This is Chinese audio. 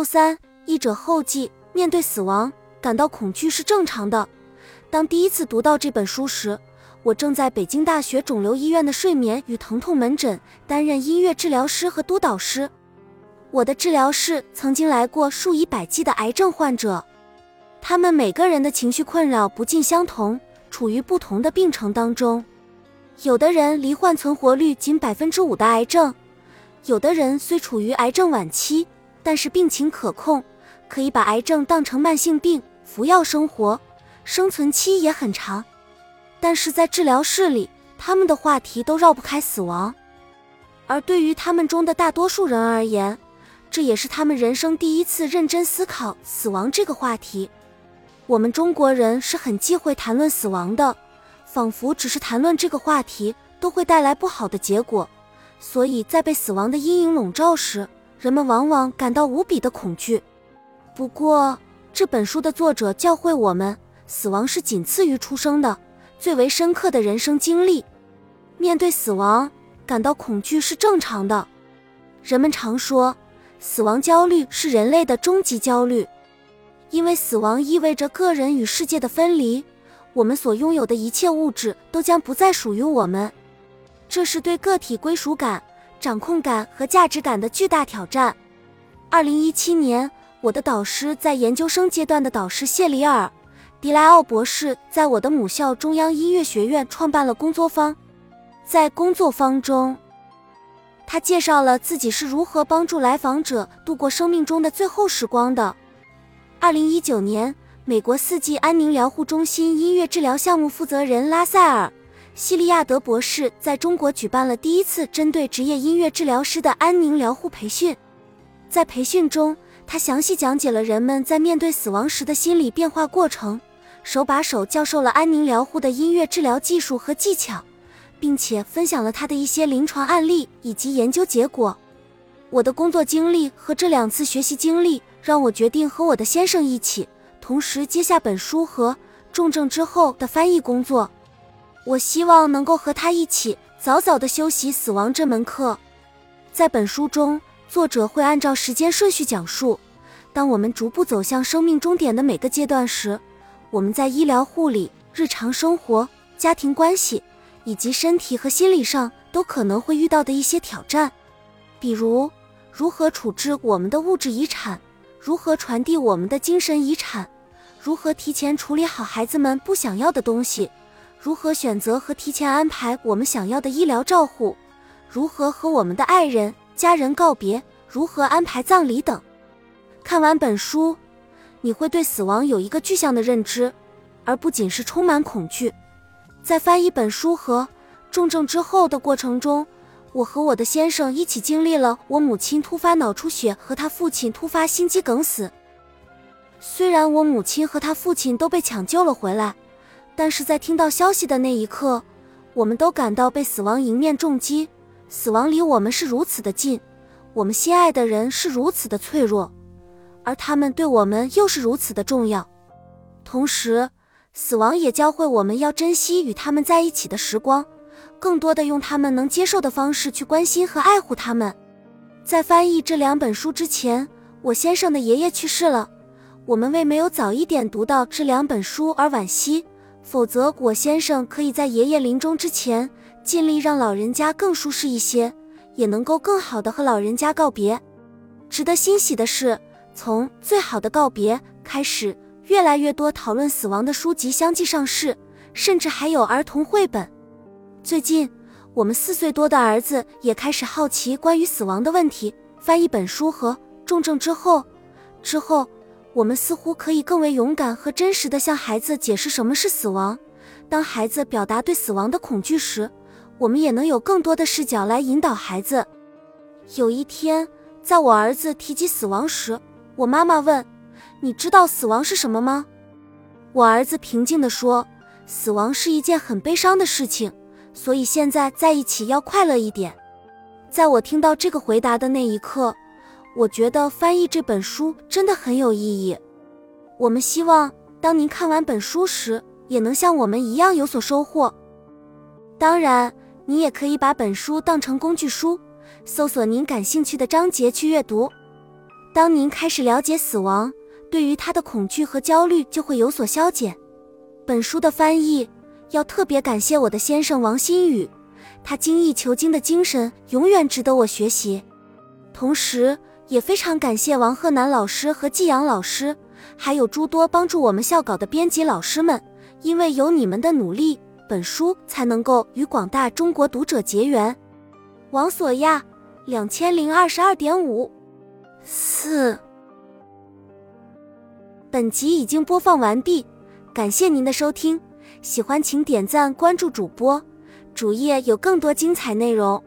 六三，译者后记：面对死亡，感到恐惧是正常的。当第一次读到这本书时，我正在北京大学肿瘤医院的睡眠与疼痛门诊担任音乐治疗师和督导师。我的治疗室曾经来过数以百计的癌症患者，他们每个人的情绪困扰不尽相同，处于不同的病程当中。有的人罹患存活率仅百分之五的癌症，有的人虽处于癌症晚期，但是病情可控，可以把癌症当成慢性病服药生活，生存期也很长。但是在治疗室里，他们的话题都绕不开死亡，而对于他们中的大多数人而言，这也是他们人生第一次认真思考死亡这个话题。我们中国人是很忌讳谈论死亡的，仿佛只是谈论这个话题都会带来不好的结果，所以在被死亡的阴影笼罩时，人们往往感到无比的恐惧。不过，这本书的作者教会我们，死亡是仅次于出生的。最为深刻的人生经历，面对死亡感到恐惧是正常的。人们常说，死亡焦虑是人类的终极焦虑，因为死亡意味着个人与世界的分离，我们所拥有的一切物质都将不再属于我们，这是对个体归属感、掌控感和价值感的巨大挑战。二零一七年，我的导师在研究生阶段的导师谢里尔。迪莱奥博士在我的母校中央音乐学院创办了工作坊，在工作坊中，他介绍了自己是如何帮助来访者度过生命中的最后时光的。二零一九年，美国四季安宁疗护中心音乐治疗项目负责人拉塞尔·西利亚德博士在中国举办了第一次针对职业音乐治疗师的安宁疗护培训，在培训中，他详细讲解了人们在面对死亡时的心理变化过程。手把手教授了安宁疗护的音乐治疗技术和技巧，并且分享了他的一些临床案例以及研究结果。我的工作经历和这两次学习经历让我决定和我的先生一起，同时接下本书和重症之后的翻译工作。我希望能够和他一起早早的修习死亡这门课。在本书中，作者会按照时间顺序讲述，当我们逐步走向生命终点的每个阶段时。我们在医疗护理、日常生活、家庭关系以及身体和心理上都可能会遇到的一些挑战，比如如何处置我们的物质遗产，如何传递我们的精神遗产，如何提前处理好孩子们不想要的东西，如何选择和提前安排我们想要的医疗照护，如何和我们的爱人、家人告别，如何安排葬礼等。看完本书。你会对死亡有一个具象的认知，而不仅是充满恐惧。在翻译本书和重症之后的过程中，我和我的先生一起经历了我母亲突发脑出血和他父亲突发心肌梗死。虽然我母亲和他父亲都被抢救了回来，但是在听到消息的那一刻，我们都感到被死亡迎面重击。死亡离我们是如此的近，我们心爱的人是如此的脆弱。而他们对我们又是如此的重要，同时，死亡也教会我们要珍惜与他们在一起的时光，更多的用他们能接受的方式去关心和爱护他们。在翻译这两本书之前，我先生的爷爷去世了，我们为没有早一点读到这两本书而惋惜，否则果先生可以在爷爷临终之前，尽力让老人家更舒适一些，也能够更好的和老人家告别。值得欣喜的是。从最好的告别开始，越来越多讨论死亡的书籍相继上市，甚至还有儿童绘本。最近，我们四岁多的儿子也开始好奇关于死亡的问题。翻一本书和重症之后，之后，我们似乎可以更为勇敢和真实的向孩子解释什么是死亡。当孩子表达对死亡的恐惧时，我们也能有更多的视角来引导孩子。有一天，在我儿子提及死亡时，我妈妈问：“你知道死亡是什么吗？”我儿子平静地说：“死亡是一件很悲伤的事情，所以现在在一起要快乐一点。”在我听到这个回答的那一刻，我觉得翻译这本书真的很有意义。我们希望当您看完本书时，也能像我们一样有所收获。当然，你也可以把本书当成工具书，搜索您感兴趣的章节去阅读。当您开始了解死亡，对于他的恐惧和焦虑就会有所消减。本书的翻译要特别感谢我的先生王新宇，他精益求精的精神永远值得我学习。同时，也非常感谢王鹤南老师和季阳老师，还有诸多帮助我们校稿的编辑老师们，因为有你们的努力，本书才能够与广大中国读者结缘。王索亚，两千零二十二点五四。本集已经播放完毕，感谢您的收听，喜欢请点赞关注主播，主页有更多精彩内容。